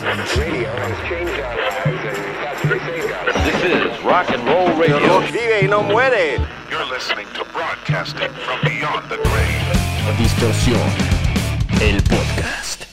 This is rock and roll radio. Vive y no muere. You're listening to broadcasting from beyond the grave. Distorsión, el podcast.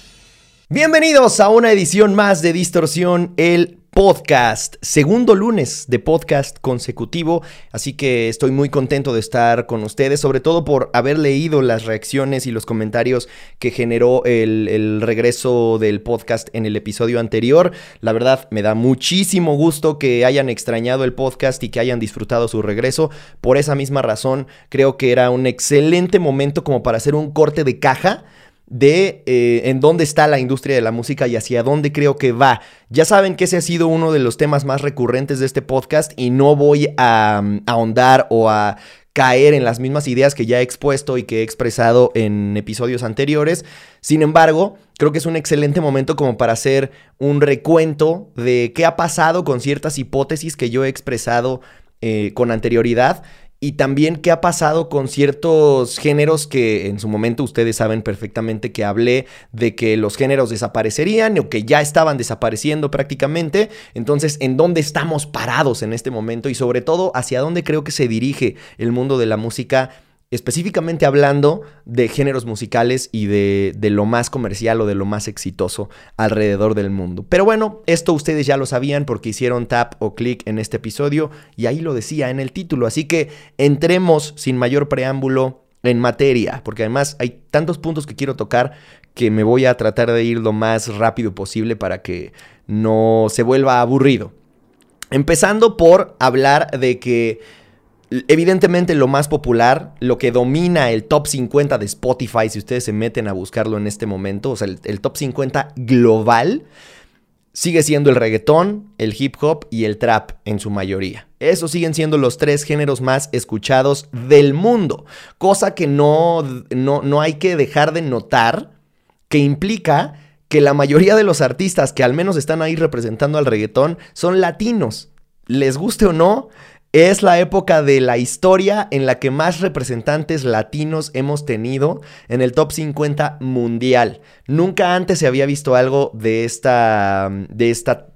Bienvenidos a una edición más de Distorsión, el podcast, segundo lunes de podcast consecutivo, así que estoy muy contento de estar con ustedes, sobre todo por haber leído las reacciones y los comentarios que generó el, regreso del podcast en el episodio anterior. La verdad, me da muchísimo gusto que hayan extrañado el podcast y que hayan disfrutado su regreso. Por esa misma razón, creo que era un excelente momento como para hacer un corte de caja de eh, en dónde está la industria de la música y hacia dónde creo que va. Ya saben que ese ha sido uno de los temas más recurrentes de este podcast y no voy a, mm, ahondar o a caer en las mismas ideas que ya he expuesto y que he expresado en episodios anteriores. Sin embargo, creo que es un excelente momento como para hacer un recuento de qué ha pasado con ciertas hipótesis que yo he expresado eh, con anterioridad y también qué ha pasado con ciertos géneros que en su momento ustedes saben perfectamente que hablé de que los géneros desaparecerían o que ya estaban desapareciendo prácticamente. Entonces, ¿en dónde estamos parados en este momento? Y sobre todo, ¿hacia dónde creo que se dirige el mundo de la música? Específicamente hablando de géneros musicales y de, de, lo más comercial o de lo más exitoso alrededor del mundo. Pero bueno, esto ustedes ya lo sabían porque hicieron tap o clic en este episodio y ahí lo decía en el título. Así que entremos sin mayor preámbulo en materia, porque además hay tantos puntos que quiero tocar que me voy a tratar de ir lo más rápido posible para que no se vuelva aburrido. Empezando por hablar de que Evidentemente lo más popular, lo que domina el top 50 de Spotify, si ustedes se meten a buscarlo en este momento, o sea, el, top 50 global, sigue siendo el reggaetón, el hip hop y el trap en su mayoría. Esos siguen siendo los tres géneros más escuchados del mundo, cosa que no, no, no hay que dejar de notar, que implica que la mayoría de los artistas que al menos están ahí representando al reggaetón son latinos. Les guste o no, es la época de la historia en la que más representantes latinos hemos tenido en el top 50 mundial. Nunca antes se había visto algo de esta, de esta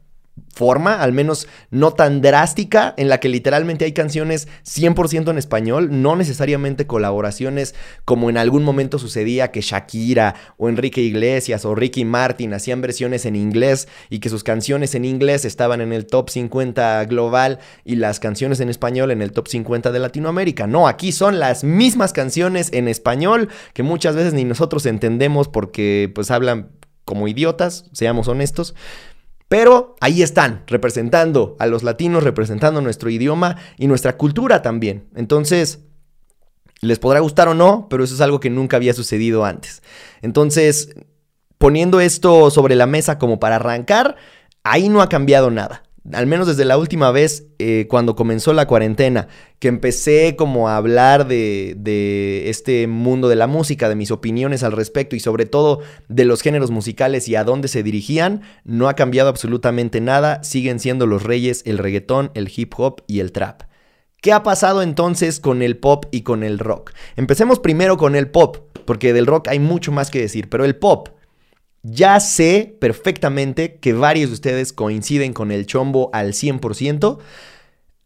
forma, al menos no tan drástica, en la que literalmente hay canciones 100% en español, no necesariamente colaboraciones como en algún momento sucedía que Shakira o Enrique Iglesias o Ricky Martin hacían versiones en inglés y que sus canciones en inglés estaban en el top 50 global y las canciones en español en el top 50 de Latinoamérica. No, aquí son las mismas canciones en español que muchas veces ni nosotros entendemos porque pues hablan como idiotas, seamos honestos. Pero ahí están, representando a los latinos, representando nuestro idioma y nuestra cultura también. Entonces, les podrá gustar o no, pero eso es algo que nunca había sucedido antes. Entonces, poniendo esto sobre la mesa como para arrancar, ahí no ha cambiado nada al menos desde la última vez, eh, cuando comenzó la cuarentena, que empecé como a hablar de, de, este mundo de la música, de mis opiniones al respecto y sobre todo de los géneros musicales y a dónde se dirigían, no ha cambiado absolutamente nada, siguen siendo los reyes el reggaetón, el hip hop y el trap. ¿Qué ha pasado entonces con el pop y con el rock? Empecemos primero con el pop, porque del rock hay mucho más que decir, pero el pop. Ya sé perfectamente que varios de ustedes coinciden con el chombo al 100%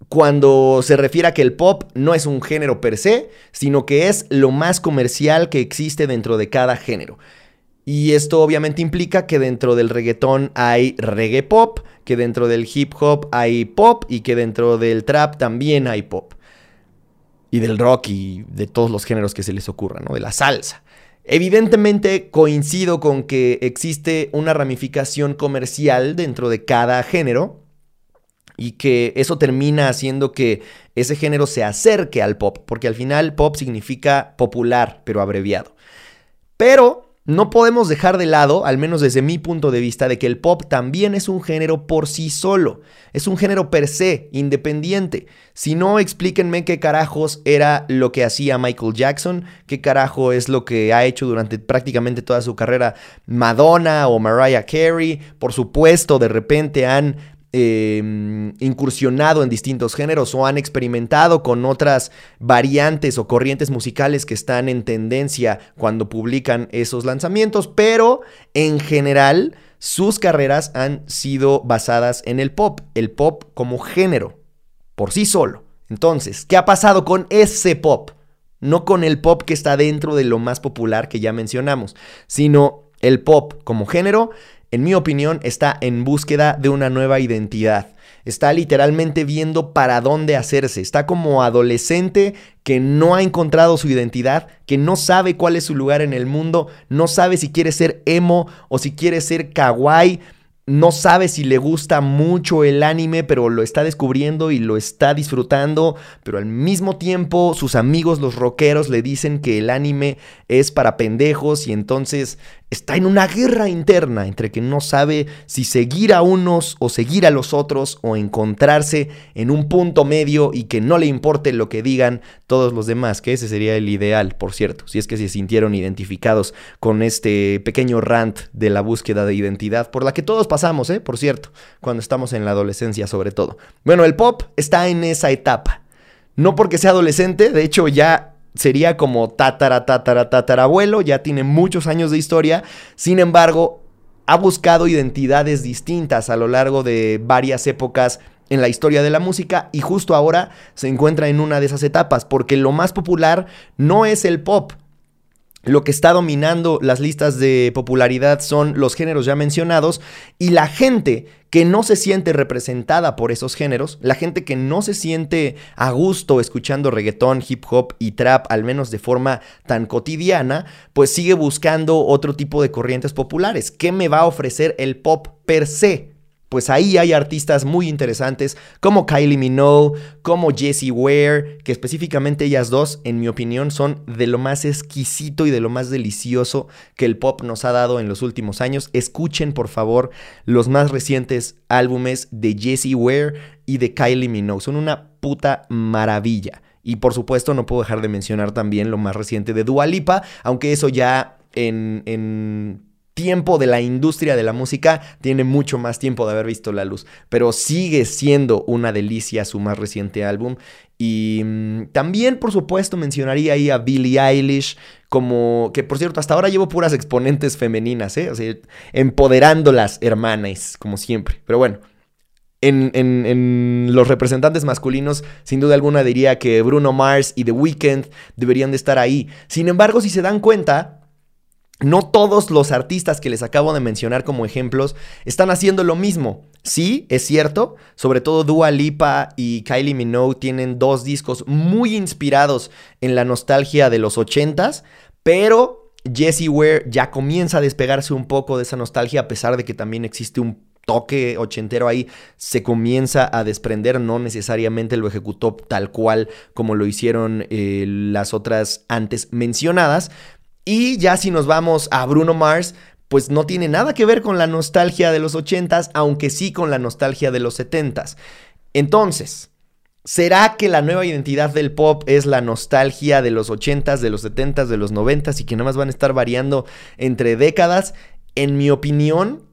cuando se refiere a que el pop no es un género per se, sino que es lo más comercial que existe dentro de cada género. Y esto obviamente implica que dentro del reggaetón hay reggae pop, que dentro del hip hop hay pop y que dentro del trap también hay pop. Y del rock y de todos los géneros que se les ocurran, ¿no? De la salsa. Evidentemente coincido con que existe una ramificación comercial dentro de cada género y que eso termina haciendo que ese género se acerque al pop, porque al final pop significa popular, pero abreviado. Pero no podemos dejar de lado, al menos desde mi punto de vista, de que el pop también es un género por sí solo. Es un género per se, independiente. Si no, explíquenme qué carajos era lo que hacía Michael Jackson, qué carajo es lo que ha hecho durante prácticamente toda su carrera Madonna o Mariah Carey. Por supuesto, de repente han eh, incursionado en distintos géneros o han experimentado con otras variantes o corrientes musicales que están en tendencia cuando publican esos lanzamientos, pero en general sus carreras han sido basadas en el pop, el pop como género, por sí solo. Entonces, ¿qué ha pasado con ese pop? No con el pop que está dentro de lo más popular que ya mencionamos, sino el pop como género, en mi opinión, está en búsqueda de una nueva identidad. Está literalmente viendo para dónde hacerse. Está como adolescente que no ha encontrado su identidad, que no sabe cuál es su lugar en el mundo, no sabe si quiere ser emo o si quiere ser kawaii, no sabe si le gusta mucho el anime, pero lo está descubriendo y lo está disfrutando, pero al mismo tiempo sus amigos los rockeros le dicen que el anime es para pendejos y entonces está en una guerra interna entre que no sabe si seguir a unos o seguir a los otros o encontrarse en un punto medio y que no le importe lo que digan todos los demás, que ese sería el ideal, por cierto, si es que se sintieron identificados con este pequeño rant de la búsqueda de identidad, por la que todos pasamos, ¿eh? por cierto, cuando estamos en la adolescencia sobre todo. Bueno, el pop está en esa etapa. No porque sea adolescente, de hecho ya sería como tatara, tatara, tatarabuelo, ya tiene muchos años de historia, sin embargo, ha buscado identidades distintas a lo largo de varias épocas en la historia de la música y justo ahora se encuentra en una de esas etapas, porque lo más popular no es el pop, lo que está dominando las listas de popularidad son los géneros ya mencionados y la gente que no se siente representada por esos géneros, la gente que no se siente a gusto escuchando reggaetón, hip hop y trap, al menos de forma tan cotidiana, pues sigue buscando otro tipo de corrientes populares. ¿Qué me va a ofrecer el pop per se? Pues ahí hay artistas muy interesantes como Kylie Minogue, como Jessie Ware, que específicamente ellas dos, en mi opinión, son de lo más exquisito y de lo más delicioso que el pop nos ha dado en los últimos años. Escuchen, por favor, los más recientes álbumes de Jessie Ware y de Kylie Minogue. Son una puta maravilla. Y por supuesto, no puedo dejar de mencionar también lo más reciente de Dua Lipa, aunque eso ya en, en tiempo de la industria de la música, tiene mucho más tiempo de haber visto la luz, pero sigue siendo una delicia su más reciente álbum. Y mm, también, por supuesto, mencionaría ahí a Billie Eilish, como que por cierto, hasta ahora llevo puras exponentes femeninas, ¿eh? O sea, empoderando las hermanas, como siempre. Pero bueno, en, en, los representantes masculinos, sin duda alguna diría que Bruno Mars y The Weeknd deberían de estar ahí. Sin embargo, si se dan cuenta, no todos los artistas que les acabo de mencionar como ejemplos están haciendo lo mismo. Sí, es cierto, sobre todo Dua Lipa y Kylie Minogue tienen dos discos muy inspirados en la nostalgia de los 80s, pero Jessie Ware ya comienza a despegarse un poco de esa nostalgia a pesar de que también existe un toque ochentero ahí se comienza a desprender, no necesariamente lo ejecutó tal cual como lo hicieron eh, las otras antes mencionadas, y ya si nos vamos a Bruno Mars, pues no tiene nada que ver con la nostalgia de los 80s, aunque sí con la nostalgia de los 70s. Entonces, ¿será que la nueva identidad del pop es la nostalgia de los 80s, de los 70s, de los 90s y que nada más van a estar variando entre décadas? En mi opinión,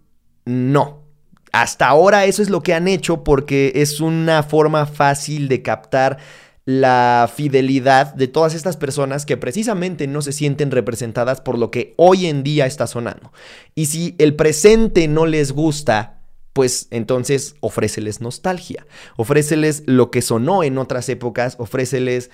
no. Hasta ahora eso es lo que han hecho porque es una forma fácil de captar la fidelidad de todas estas personas que precisamente no se sienten representadas por lo que hoy en día está sonando. Y si el presente no les gusta, pues entonces ofréceles nostalgia, ofréceles lo que sonó en otras épocas, ofréceles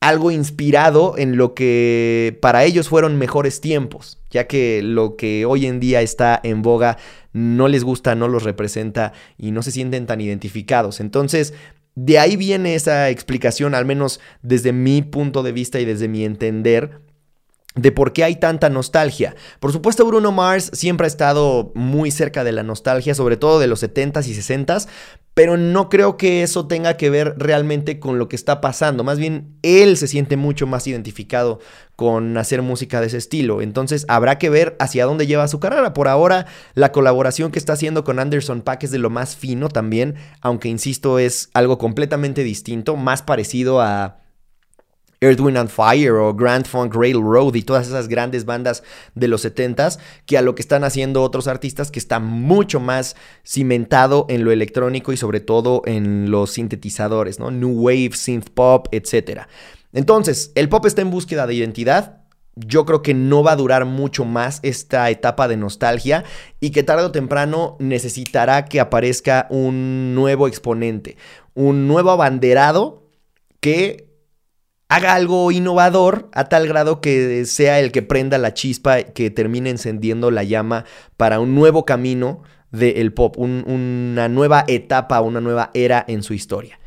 algo inspirado en lo que para ellos fueron mejores tiempos, ya que lo que hoy en día está en boga no les gusta, no los representa y no se sienten tan identificados. Entonces, de ahí viene esa explicación, al menos desde mi punto de vista y desde mi entender, de por qué hay tanta nostalgia. Por supuesto, Bruno Mars siempre ha estado muy cerca de la nostalgia, sobre todo de los 70s y 60s, pero no creo que eso tenga que ver realmente con lo que está pasando. Más bien, él se siente mucho más identificado con hacer música de ese estilo. Entonces, habrá que ver hacia dónde lleva su carrera. Por ahora, la colaboración que está haciendo con Anderson Pack es de lo más fino también, aunque insisto, es algo completamente distinto, más parecido a Earth, Wind and Fire o Grand Funk Railroad y todas esas grandes bandas de los 70s que a lo que están haciendo otros artistas que está mucho más cimentado en lo electrónico y sobre todo en los sintetizadores, ¿no? New Wave, synth pop, etc. Entonces, el pop está en búsqueda de identidad. yo creo que no va a durar mucho más esta etapa de nostalgia y que tarde o temprano necesitará que aparezca un nuevo exponente, un nuevo abanderado que haga algo innovador a tal grado que sea el que prenda la chispa, que termine encendiendo la llama para un nuevo camino del pop, una nueva etapa, una nueva era en su historia.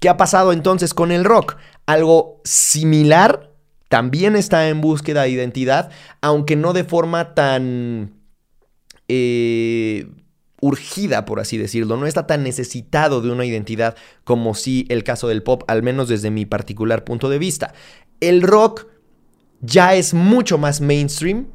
¿Qué ha pasado entonces con el rock? Algo similar también está en búsqueda de identidad, aunque no de forma tan eh, urgida, por así decirlo. No está tan necesitado de una identidad como si el caso del pop, al menos desde mi particular punto de vista. El rock ya es mucho más mainstream,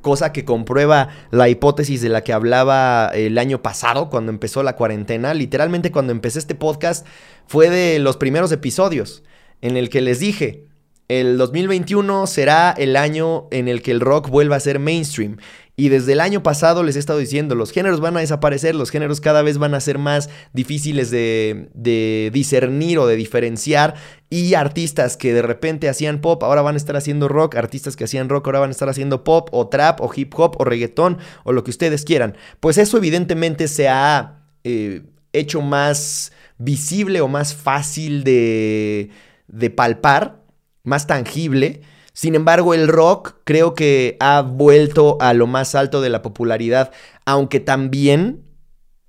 cosa que comprueba la hipótesis de la que hablaba el año pasado, cuando empezó la cuarentena. Literalmente cuando empecé este podcast fue de los primeros episodios en el que les dije, el 2021 será el año en el que el rock vuelva a ser mainstream. Y desde el año pasado les he estado diciendo, los géneros van a desaparecer, los géneros cada vez van a ser más difíciles de, discernir o de diferenciar. Y artistas que de repente hacían pop, ahora van a estar haciendo rock. Artistas que hacían rock, ahora van a estar haciendo pop o trap o hip hop o reggaetón o lo que ustedes quieran. Pues eso evidentemente se ha eh, hecho más visible o más fácil de, de palpar más tangible. Sin embargo, el rock creo que ha vuelto a lo más alto de la popularidad, aunque también,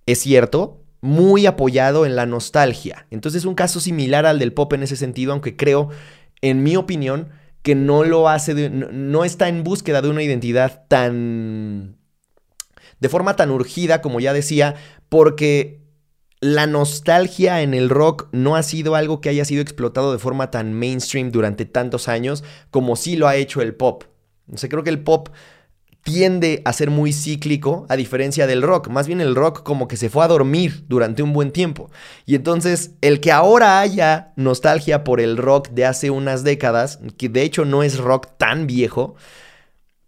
es cierto, muy apoyado en la nostalgia. Entonces es un caso similar al del pop en ese sentido, aunque creo, en mi opinión, que no lo hace, no está en búsqueda de una identidad tan... de forma tan urgida, como ya decía, porque la nostalgia en el rock no ha sido algo que haya sido explotado de forma tan mainstream durante tantos años como sí lo ha hecho el pop. O sea, creo que el pop tiende a ser muy cíclico a diferencia del rock. Más bien el rock como que se fue a dormir durante un buen tiempo. Y entonces el que ahora haya nostalgia por el rock de hace unas décadas, que de hecho no es rock tan viejo,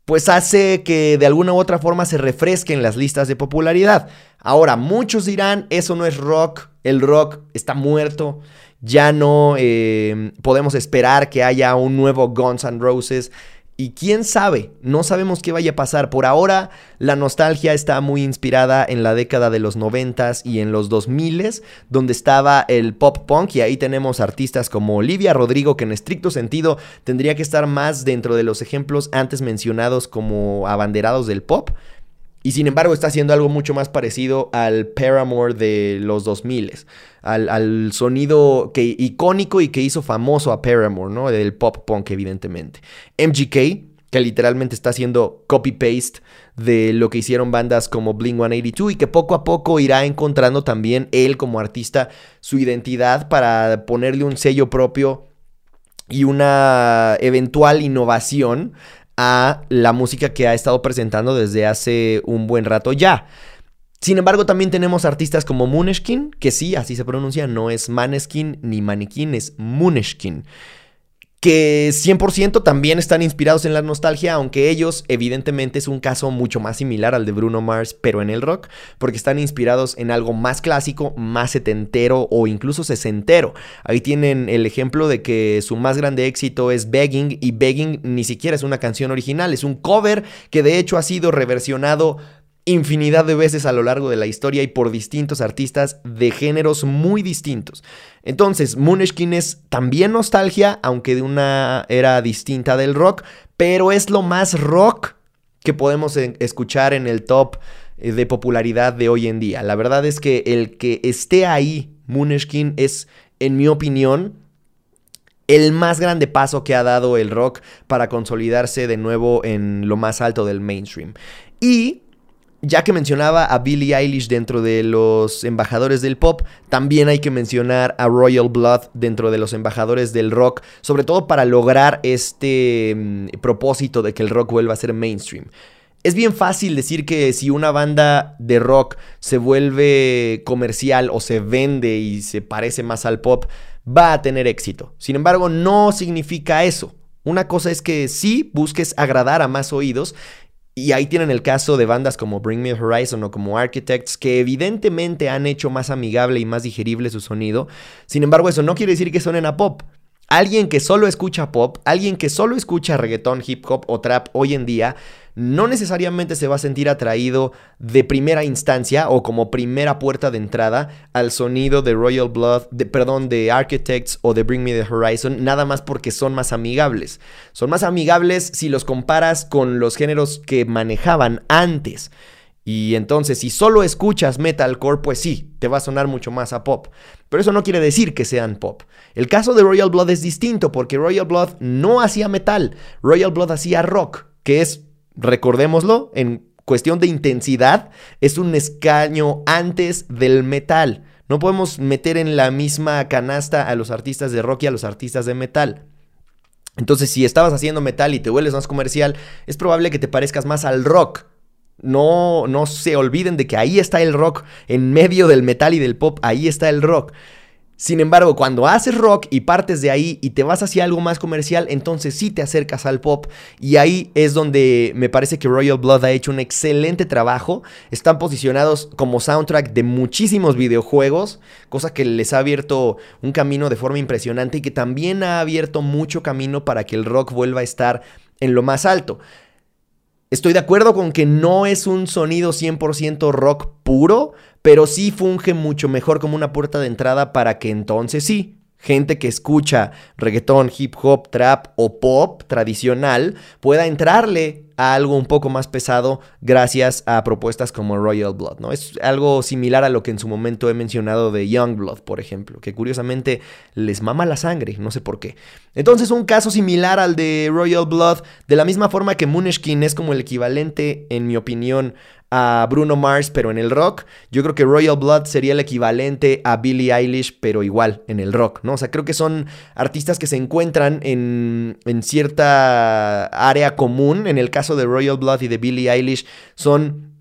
pues hace que de alguna u otra forma se refresquen las listas de popularidad. Ahora, muchos dirán, eso no es rock, el rock está muerto, ya no eh, podemos esperar que haya un nuevo Guns N' Roses. Y quién sabe, no sabemos qué vaya a pasar. Por ahora, la nostalgia está muy inspirada en la década de los 90 y en los 2000 donde estaba el pop punk. Y ahí tenemos artistas como Olivia Rodrigo, que en estricto sentido tendría que estar más dentro de los ejemplos antes mencionados como abanderados del pop. Y sin embargo está haciendo algo mucho más parecido al Paramore de los 2000, al, al sonido que, icónico y que hizo famoso a Paramore, ¿no? Del pop punk, evidentemente. MGK, que literalmente está haciendo copy-paste de lo que hicieron bandas como Blink 182 y que poco a poco irá encontrando también él como artista su identidad para ponerle un sello propio y una eventual innovación a la música que ha estado presentando desde hace un buen rato ya. Sin embargo, también tenemos artistas como Muneshkin, que sí, así se pronuncia, no es Maneskin ni Maniquín, es Muneshkin que 100% también están inspirados en la nostalgia, aunque ellos evidentemente es un caso mucho más similar al de Bruno Mars, pero en el rock, porque están inspirados en algo más clásico, más setentero o incluso sesentero. Ahí tienen el ejemplo de que su más grande éxito es Begging y Begging ni siquiera es una canción original, es un cover que de hecho ha sido reversionado infinidad de veces a lo largo de la historia y por distintos artistas de géneros muy distintos. Entonces, Muneshkin es también nostalgia, aunque de una era distinta del rock, pero es lo más rock que podemos escuchar en el top eh, de popularidad de hoy en día. La verdad es que el que esté ahí, Muneshkin, es, en mi opinión, el más grande paso que ha dado el rock para consolidarse de nuevo en lo más alto del mainstream. Y ya que mencionaba a Billie Eilish dentro de los embajadores del pop, también hay que mencionar a Royal Blood dentro de los embajadores del rock, sobre todo para lograr este mm, propósito de que el rock vuelva a ser mainstream. Es bien fácil decir que si una banda de rock se vuelve comercial o se vende y se parece más al pop, va a tener éxito. Sin embargo, no significa eso. Una cosa es que sí busques agradar a más oídos y ahí tienen el caso de bandas como Bring Me Horizon o como Architects, que evidentemente han hecho más amigable y más digerible su sonido. Sin embargo, eso no quiere decir que suenen a pop. Alguien que solo escucha pop, alguien que solo escucha reggaetón, hip hop o trap hoy en día, no necesariamente se va a sentir atraído de primera instancia o como primera puerta de entrada al sonido de Royal Blood, de, perdón, de Architects o de Bring Me the Horizon, nada más porque son más amigables. Son más amigables si los comparas con los géneros que manejaban antes. Y entonces, si solo escuchas metalcore, pues sí, te va a sonar mucho más a pop. Pero eso no quiere decir que sean pop. El caso de Royal Blood es distinto porque Royal Blood no hacía metal, Royal Blood hacía rock, que es, recordémoslo, en cuestión de intensidad, es un escaño antes del metal. No podemos meter en la misma canasta a los artistas de rock y a los artistas de metal. Entonces, si estabas haciendo metal y te vuelves más comercial, es probable que te parezcas más al rock no, no se olviden de que ahí está el rock, en medio del metal y del pop, ahí está el rock. Sin embargo, cuando haces rock y partes de ahí y te vas hacia algo más comercial, entonces sí te acercas al pop. Y ahí es donde me parece que Royal Blood ha hecho un excelente trabajo. Están posicionados como soundtrack de muchísimos videojuegos, cosa que les ha abierto un camino de forma impresionante y que también ha abierto mucho camino para que el rock vuelva a estar en lo más alto. Estoy de acuerdo con que no es un sonido 100% rock puro, pero sí funge mucho mejor como una puerta de entrada para que entonces sí, gente que escucha reggaetón, hip hop, trap o pop tradicional pueda entrarle a algo un poco más pesado gracias a propuestas como Royal Blood, ¿no? Es algo similar a lo que en su momento he mencionado de Young Blood, por ejemplo, que curiosamente les mama la sangre, no sé por qué. Entonces, un caso similar al de Royal Blood, de la misma forma que Mooneshkin es como el equivalente, en mi opinión, a Bruno Mars, pero en el rock. Yo creo que Royal Blood sería el equivalente a Billie Eilish, pero igual en el rock, ¿no? O sea, creo que son artistas que se encuentran en, en cierta área común. En el caso de Royal Blood y de Billie Eilish, son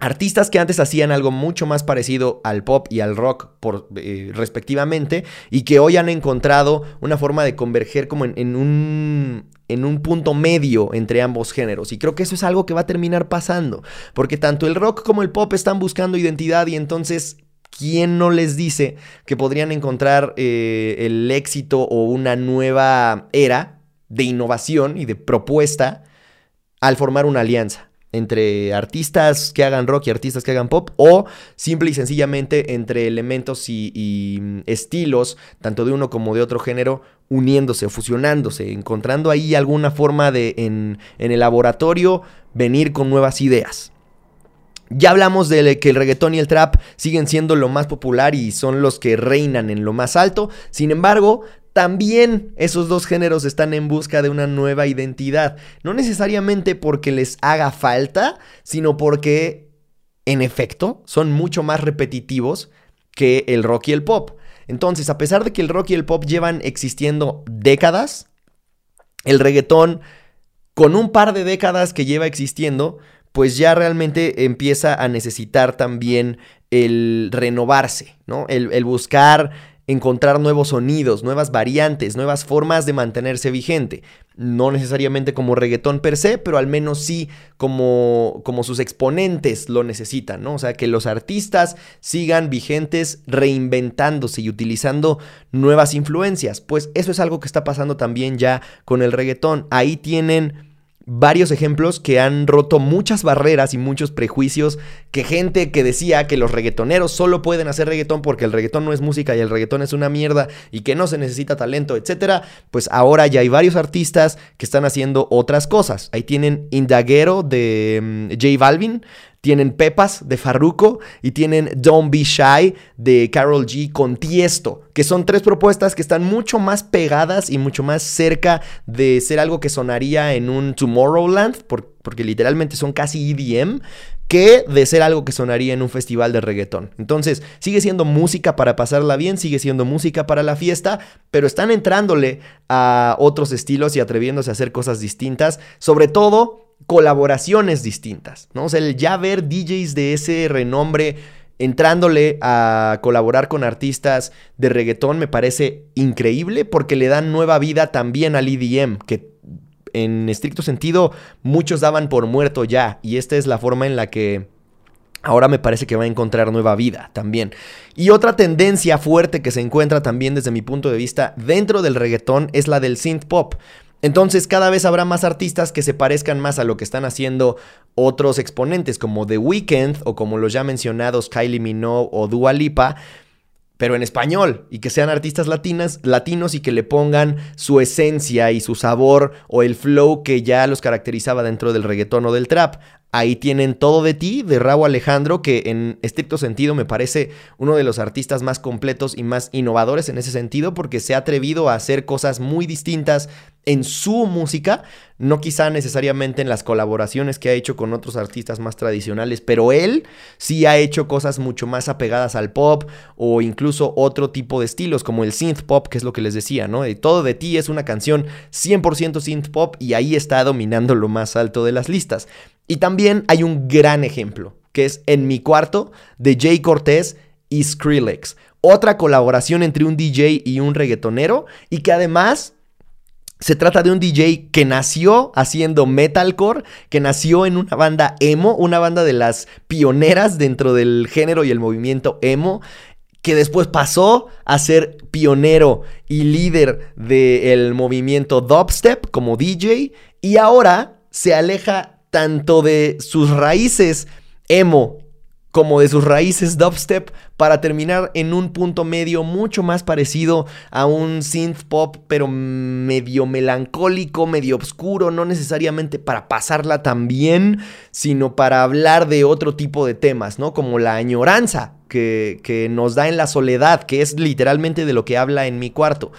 Artistas que antes hacían algo mucho más parecido al pop y al rock eh, respectivamente y que hoy han encontrado una forma de converger como en, un, en un punto medio entre ambos géneros. Y creo que eso es algo que va a terminar pasando, porque tanto el rock como el pop están buscando identidad y entonces ¿quién no les dice que podrían encontrar eh, el éxito o una nueva era de innovación y de propuesta al formar una alianza? entre artistas que hagan rock y artistas que hagan pop, o simple y sencillamente entre elementos y, mm, estilos, tanto de uno como de otro género, uniéndose fusionándose, encontrando ahí alguna forma de en, en el laboratorio venir con nuevas ideas. Ya hablamos de que el reggaetón y el trap siguen siendo lo más popular y son los que reinan en lo más alto. Sin embargo, también esos dos géneros están en busca de una nueva identidad. No necesariamente porque les haga falta, sino porque, en efecto, son mucho más repetitivos que el rock y el pop. Entonces, a pesar de que el rock y el pop llevan existiendo décadas, el reggaetón, con un par de décadas que lleva existiendo, pues ya realmente empieza a necesitar también el renovarse, ¿no? El, el buscar encontrar nuevos sonidos, nuevas variantes, nuevas formas de mantenerse vigente. No necesariamente como reggaetón per se, pero al menos sí como, como sus exponentes lo necesitan, ¿no? O sea, que los artistas sigan vigentes reinventándose y utilizando nuevas influencias. Pues eso es algo que está pasando también ya con el reggaetón. Ahí tienen varios ejemplos que han roto muchas barreras y muchos prejuicios que gente que decía que los reggaetoneros solo pueden hacer reggaetón porque el reggaetón no es música y el reggaetón es una mierda y que no se necesita talento, etcétera, pues ahora ya hay varios artistas que están haciendo otras cosas. Ahí tienen Indaguero de mm, J Balvin, tienen Pepas de Farruko y tienen Don't Be Shy de Carol G con Tiesto, que son tres propuestas que están mucho más pegadas y mucho más cerca de ser algo que sonaría en un Tomorrowland, porque literalmente son casi EDM, que de ser algo que sonaría en un festival de reggaetón. Entonces, sigue siendo música para pasarla bien, sigue siendo música para la fiesta, pero están entrándole a otros estilos y atreviéndose a hacer cosas distintas, sobre todo colaboraciones distintas, ¿no? O sea, el ya ver DJs de ese renombre entrándole a colaborar con artistas de reggaetón me parece increíble porque le dan nueva vida también al EDM, que en estricto sentido muchos daban por muerto ya, y esta es la forma en la que ahora me parece que va a encontrar nueva vida también. Y otra tendencia fuerte que se encuentra también desde mi punto de vista dentro del reggaetón es la del synth pop. Entonces cada vez habrá más artistas que se parezcan más a lo que están haciendo otros exponentes como The Weeknd o como los ya mencionados Kylie Minogue o Dua Lipa, pero en español y que sean artistas latinas, latinos y que le pongan su esencia y su sabor o el flow que ya los caracterizaba dentro del reggaetón o del trap. Ahí tienen Todo de ti de Raúl Alejandro, que en estricto sentido me parece uno de los artistas más completos y más innovadores en ese sentido, porque se ha atrevido a hacer cosas muy distintas en su música, no quizá necesariamente en las colaboraciones que ha hecho con otros artistas más tradicionales, pero él sí ha hecho cosas mucho más apegadas al pop o incluso otro tipo de estilos, como el synth pop, que es lo que les decía, ¿no? Todo de ti es una canción 100% synth pop y ahí está dominando lo más alto de las listas. Y también hay un gran ejemplo, que es En mi cuarto, de Jay Cortés y Skrillex. Otra colaboración entre un DJ y un reggaetonero, y que además se trata de un DJ que nació haciendo metalcore, que nació en una banda emo, una banda de las pioneras dentro del género y el movimiento emo, que después pasó a ser pionero y líder del movimiento dubstep como DJ, y ahora se aleja tanto de sus raíces emo como de sus raíces dubstep para terminar en un punto medio mucho más parecido a un synth pop pero medio melancólico, medio oscuro, no necesariamente para pasarla tan bien, sino para hablar de otro tipo de temas, ¿no? Como la añoranza que, que nos da en la soledad, que es literalmente de lo que habla en mi cuarto.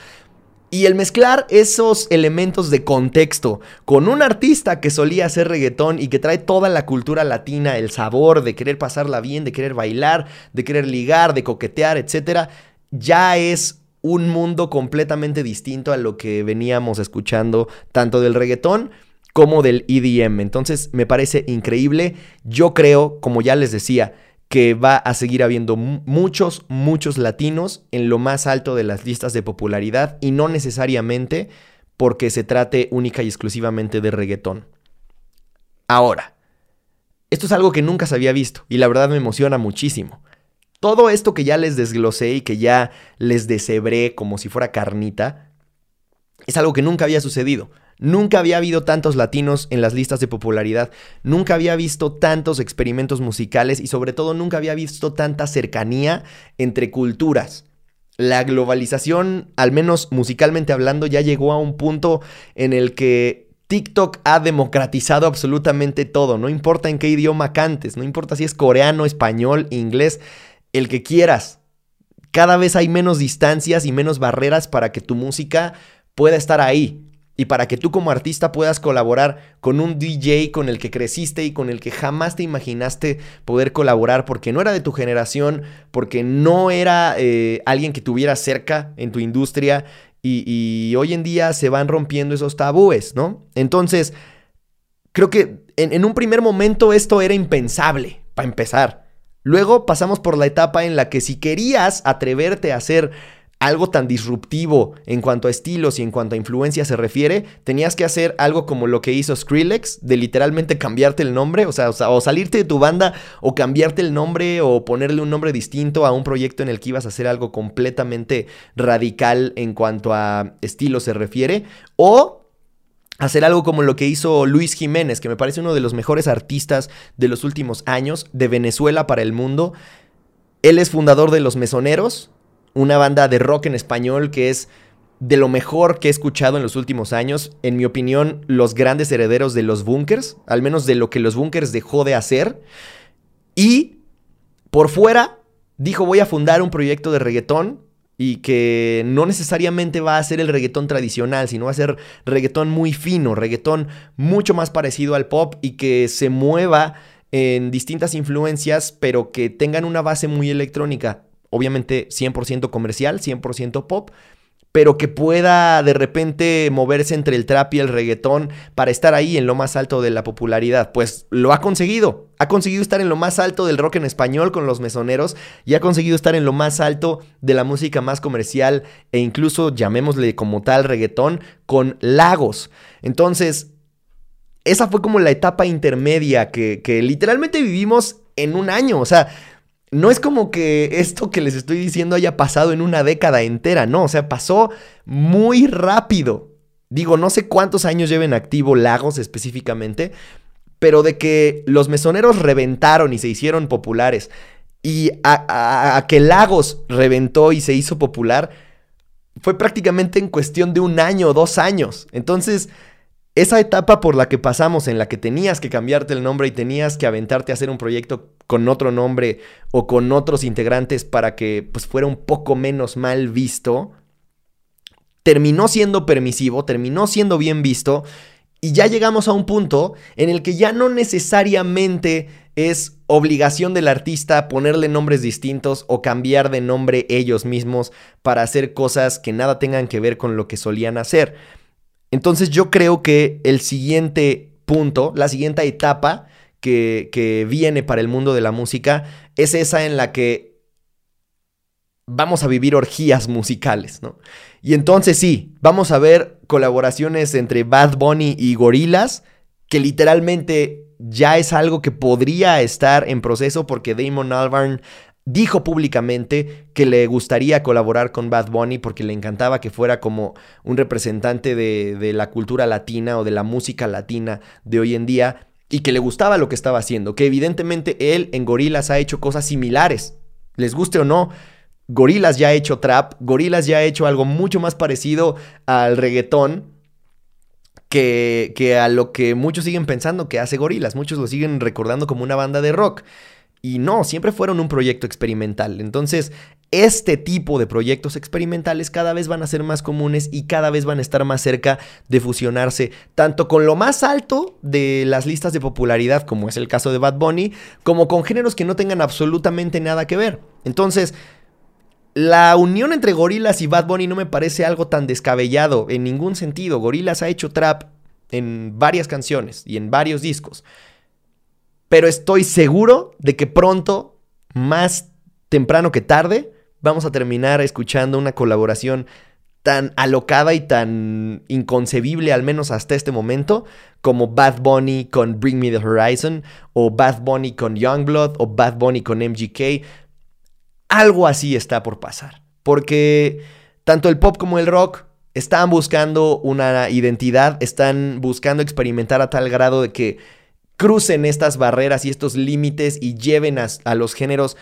Y el mezclar esos elementos de contexto con un artista que solía hacer reggaetón y que trae toda la cultura latina, el sabor de querer pasarla bien, de querer bailar, de querer ligar, de coquetear, etc., ya es un mundo completamente distinto a lo que veníamos escuchando tanto del reggaetón como del EDM. Entonces me parece increíble. Yo creo, como ya les decía, que va a seguir habiendo muchos, muchos latinos en lo más alto de las listas de popularidad y no necesariamente porque se trate única y exclusivamente de reggaetón. Ahora, esto es algo que nunca se había visto y la verdad me emociona muchísimo. Todo esto que ya les desglosé y que ya les deshebré como si fuera carnita, es algo que nunca había sucedido. Nunca había habido tantos latinos en las listas de popularidad, nunca había visto tantos experimentos musicales y sobre todo nunca había visto tanta cercanía entre culturas. La globalización, al menos musicalmente hablando, ya llegó a un punto en el que TikTok ha democratizado absolutamente todo, no importa en qué idioma cantes, no importa si es coreano, español, inglés, el que quieras. Cada vez hay menos distancias y menos barreras para que tu música pueda estar ahí y para que tú como artista puedas colaborar con un DJ con el que creciste y con el que jamás te imaginaste poder colaborar porque no era de tu generación, porque no era eh, alguien que tuviera cerca en tu industria y, hoy en día se van rompiendo esos tabúes, ¿no? Entonces, creo que en, en un primer momento esto era impensable, para empezar. Luego pasamos por la etapa en la que si querías atreverte a hacer algo tan disruptivo en cuanto a estilos y en cuanto a influencia se refiere, tenías que hacer algo como lo que hizo Skrillex, de literalmente cambiarte el nombre, o sea, o, salirte de tu banda o cambiarte el nombre o ponerle un nombre distinto a un proyecto en el que ibas a hacer algo completamente radical en cuanto a estilo se refiere, o hacer algo como lo que hizo Luis Jiménez, que me parece uno de los mejores artistas de los últimos años, de Venezuela para el mundo. Él es fundador de Los Mesoneros, una banda de rock en español que es de lo mejor que he escuchado en los últimos años. En mi opinión, los grandes herederos de los bunkers, al menos de lo que los bunkers dejó de hacer. Y por fuera dijo voy a fundar un proyecto de reggaetón y que no necesariamente va a ser el reggaetón tradicional, sino va a ser reggaetón muy fino, reggaetón mucho más parecido al pop y que se mueva en distintas influencias, pero que tengan una base muy electrónica obviamente 100% comercial, 100% pop, pero que pueda de repente moverse entre el trap y el reggaetón para estar ahí en lo más alto de la popularidad. Pues lo ha conseguido. Ha conseguido estar en lo más alto del rock en español con los mesoneros y ha conseguido estar en lo más alto de la música más comercial e incluso llamémosle como tal reggaetón con Lagos. Entonces, esa fue como la etapa intermedia que, que literalmente vivimos en un año. O sea, no es como que esto que les estoy diciendo haya pasado en una década entera, no, o sea, pasó muy rápido. Digo, no sé cuántos años lleven activo Lagos específicamente, pero de que los mesoneros reventaron y se hicieron populares y a, que Lagos reventó y se hizo popular, fue prácticamente en cuestión de un año o dos años. Entonces, esa etapa por la que pasamos, en la que tenías que cambiarte el nombre y tenías que aventarte a hacer un proyecto con otro nombre o con otros integrantes para que pues, fuera un poco menos mal visto, terminó siendo permisivo, terminó siendo bien visto y ya llegamos a un punto en el que ya no necesariamente es obligación del artista ponerle nombres distintos o cambiar de nombre ellos mismos para hacer cosas que nada tengan que ver con lo que solían hacer. Entonces yo creo que el siguiente punto, la siguiente etapa que, viene para el mundo de la música es esa en la que vamos a vivir orgías musicales, ¿no? Y entonces sí, vamos a ver colaboraciones entre Bad Bunny y Gorilas, que literalmente ya es algo que podría estar en proceso porque Damon Albarn dijo públicamente que le gustaría colaborar con Bad Bunny porque le encantaba que fuera como un representante de, de, la cultura latina o de la música latina de hoy en día y que le gustaba lo que estaba haciendo, que evidentemente él en Gorilas ha hecho cosas similares, les guste o no. Gorilas ya ha hecho trap, Gorilas ya ha hecho algo mucho más parecido al reggaetón, que, que, a lo que muchos siguen pensando que hace Gorilas. Muchos lo siguen recordando como una banda de rock. Y no, siempre fueron un proyecto experimental. Entonces, este tipo de proyectos experimentales cada vez van a ser más comunes y cada vez van a estar más cerca de fusionarse, tanto con lo más alto de las listas de popularidad, como es el caso de Bad Bunny, como con géneros que no tengan absolutamente nada que ver. Entonces, la unión entre Gorilas y Bad Bunny no me parece algo tan descabellado en ningún sentido. Gorilas ha hecho trap en varias canciones y en varios discos. Pero estoy seguro de que pronto, más temprano que tarde, vamos a terminar escuchando una colaboración tan alocada y tan inconcebible, al menos hasta este momento, como Bad Bunny con Bring Me the Horizon, o Bad Bunny con Youngblood, o Bad Bunny con MGK. Algo así está por pasar. Porque tanto el pop como el rock están buscando una identidad, están buscando experimentar a tal grado de que crucen estas barreras y estos límites y lleven a, los géneros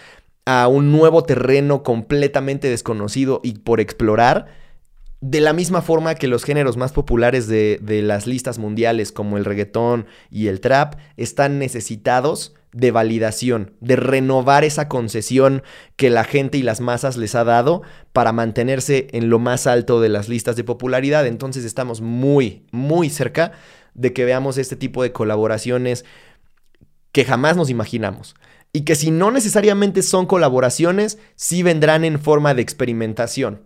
a un nuevo terreno completamente desconocido y por explorar. De la misma forma que los géneros más populares de, de, las listas mundiales, como el reggaetón y el trap, están necesitados de validación, de renovar esa concesión que la gente y las masas les ha dado para mantenerse en lo más alto de las listas de popularidad. Entonces estamos muy, muy cerca de que veamos este tipo de colaboraciones que jamás nos imaginamos. Y que si no necesariamente son colaboraciones, sí vendrán en forma de experimentación.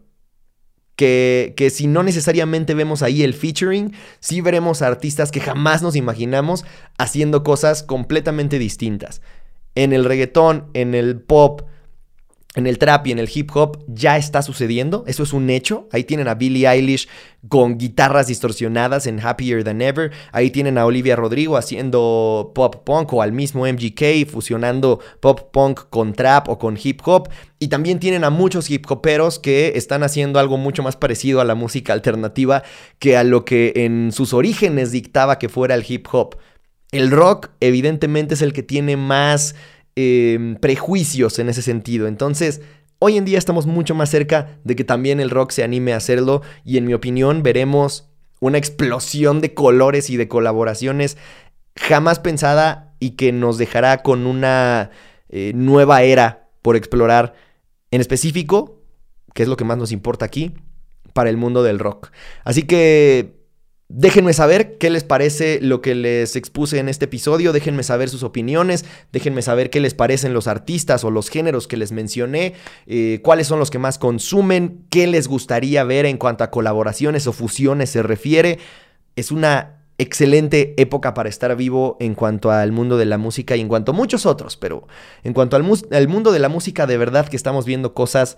Que, que, si no necesariamente vemos ahí el featuring, sí veremos artistas que jamás nos imaginamos haciendo cosas completamente distintas. En el reggaetón, en el pop, en el trap y en el hip hop ya está sucediendo, eso es un hecho. Ahí tienen a Billie Eilish con guitarras distorsionadas en Happier Than Ever. Ahí tienen a Olivia Rodrigo haciendo pop punk o al mismo MGK fusionando pop punk con trap o con hip hop. Y también tienen a muchos hip hoperos que están haciendo algo mucho más parecido a la música alternativa que a lo que en sus orígenes dictaba que fuera el hip hop. El rock evidentemente es el que tiene más Em, prejuicios en ese sentido. Entonces, hoy en día estamos mucho más cerca de que también el rock se anime a hacerlo y en mi opinión veremos una explosión de colores y de colaboraciones jamás pensada y que nos dejará con una eh, nueva era por explorar en específico, que es lo que más nos importa aquí, para el mundo del rock. Así que Déjenme saber qué les parece lo que les expuse en este episodio, déjenme saber sus opiniones, déjenme saber qué les parecen los artistas o los géneros que les mencioné, eh, cuáles son los que más consumen, qué les gustaría ver en cuanto a colaboraciones o fusiones se refiere. Es una excelente época para estar vivo en cuanto al mundo de la música y en cuanto a muchos otros, pero en cuanto al, al mundo de la música de verdad que estamos viendo cosas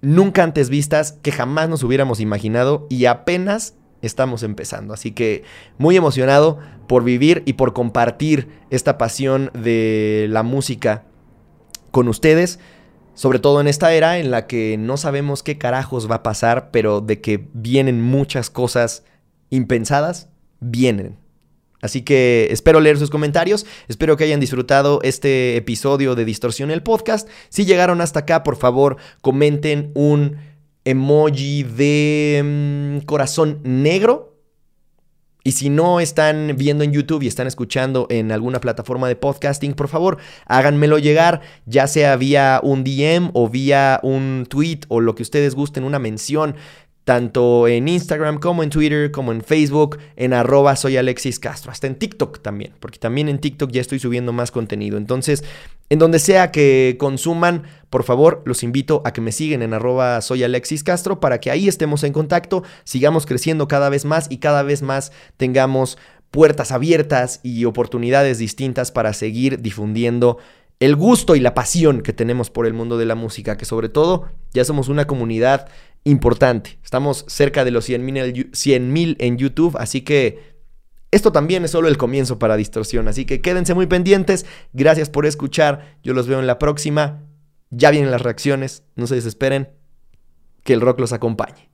nunca antes vistas que jamás nos hubiéramos imaginado y apenas estamos empezando. Así que muy emocionado por vivir y por compartir esta pasión de la música con ustedes. Sobre todo en esta era en la que no sabemos qué carajos va a pasar, pero de que vienen muchas cosas impensadas, vienen. Así que espero leer sus comentarios, espero que hayan disfrutado este episodio de Distorsión el podcast. Si llegaron hasta acá, por favor, comenten un emoji de mm, corazón negro. Y si no están viendo en YouTube y están escuchando en alguna plataforma de podcasting, por favor, háganmelo llegar, ya sea vía un DM o vía un tweet o lo que ustedes gusten, una mención tanto en Instagram como en Twitter, como en Facebook, en arroba soy Alexis Castro, hasta en TikTok también, porque también en TikTok ya estoy subiendo más contenido. Entonces, en donde sea que consuman, por favor, los invito a que me sigan en arroba soy Alexis Castro para que ahí estemos en contacto, sigamos creciendo cada vez más y cada vez más tengamos puertas abiertas y oportunidades distintas para seguir difundiendo el gusto y la pasión que tenemos por el mundo de la música, que sobre todo ya somos una comunidad importante. Estamos cerca de los 100 mil en YouTube, así que esto también es solo el comienzo para Distorsión. Así que quédense muy pendientes. Gracias por escuchar. Yo los veo en la próxima. Ya vienen las reacciones. No se desesperen. Que el rock los acompañe.